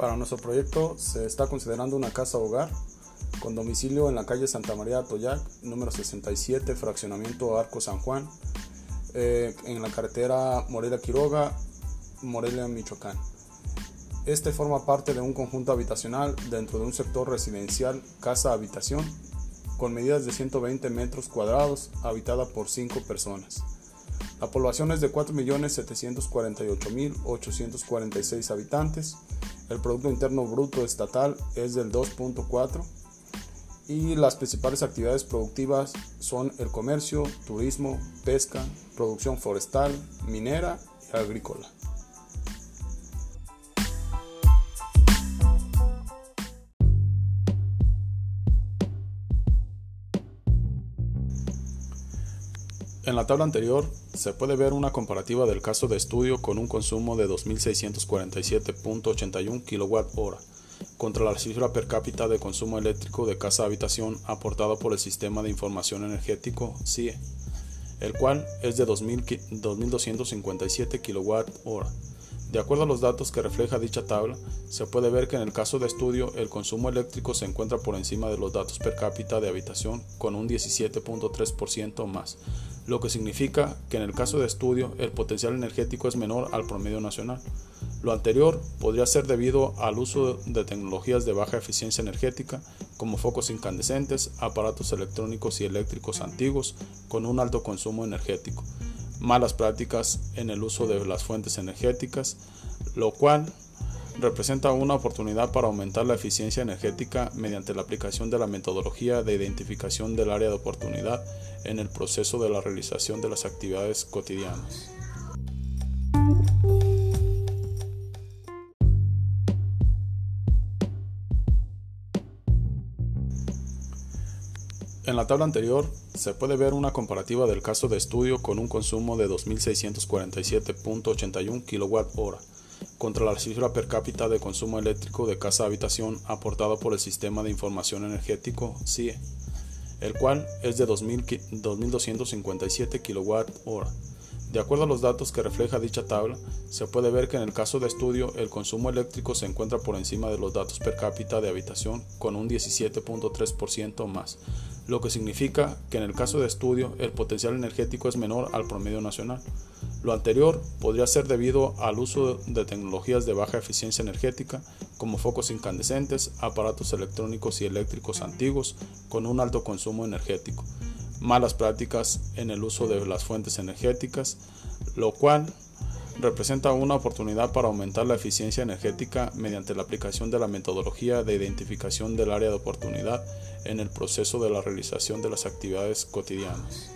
Para nuestro proyecto se está considerando una casa hogar con domicilio en la calle Santa María Toyac, número 67, fraccionamiento Arco San Juan, eh, en la carretera Morelia Quiroga, Morelia, Michoacán. Este forma parte de un conjunto habitacional dentro de un sector residencial casa-habitación con medidas de 120 metros cuadrados, habitada por 5 personas. La población es de 4.748.846 habitantes. El Producto Interno Bruto Estatal es del 2.4 y las principales actividades productivas son el comercio, turismo, pesca, producción forestal, minera y agrícola. En la tabla anterior se puede ver una comparativa del caso de estudio con un consumo de 2.647.81 kWh contra la cifra per cápita de consumo eléctrico de casa-habitación aportada por el Sistema de Información Energético CIE, el cual es de 2.257 kWh. De acuerdo a los datos que refleja dicha tabla, se puede ver que en el caso de estudio el consumo eléctrico se encuentra por encima de los datos per cápita de habitación con un 17.3% más, lo que significa que en el caso de estudio el potencial energético es menor al promedio nacional. Lo anterior podría ser debido al uso de tecnologías de baja eficiencia energética como focos incandescentes, aparatos electrónicos y eléctricos antiguos con un alto consumo energético, malas prácticas en el uso de las fuentes energéticas, lo cual representa una oportunidad para aumentar la eficiencia energética mediante la aplicación de la metodología de identificación del área de oportunidad en el proceso de la realización de las actividades cotidianas. En la tabla anterior se puede ver una comparativa del caso de estudio con un consumo de 2.647.81 kWh contra la cifra per cápita de consumo eléctrico de casa-habitación aportada por el Sistema de Información Energético CIE, el cual es de 2.257 kWh. De acuerdo a los datos que refleja dicha tabla, se puede ver que en el caso de estudio el consumo eléctrico se encuentra por encima de los datos per cápita de habitación con un 17.3% más, lo que significa que en el caso de estudio el potencial energético es menor al promedio nacional. Lo anterior podría ser debido al uso de tecnologías de baja eficiencia energética como focos incandescentes, aparatos electrónicos y eléctricos antiguos con un alto consumo energético, malas prácticas en el uso de las fuentes energéticas, lo cual representa una oportunidad para aumentar la eficiencia energética mediante la aplicación de la metodología de identificación del área de oportunidad en el proceso de la realización de las actividades cotidianas.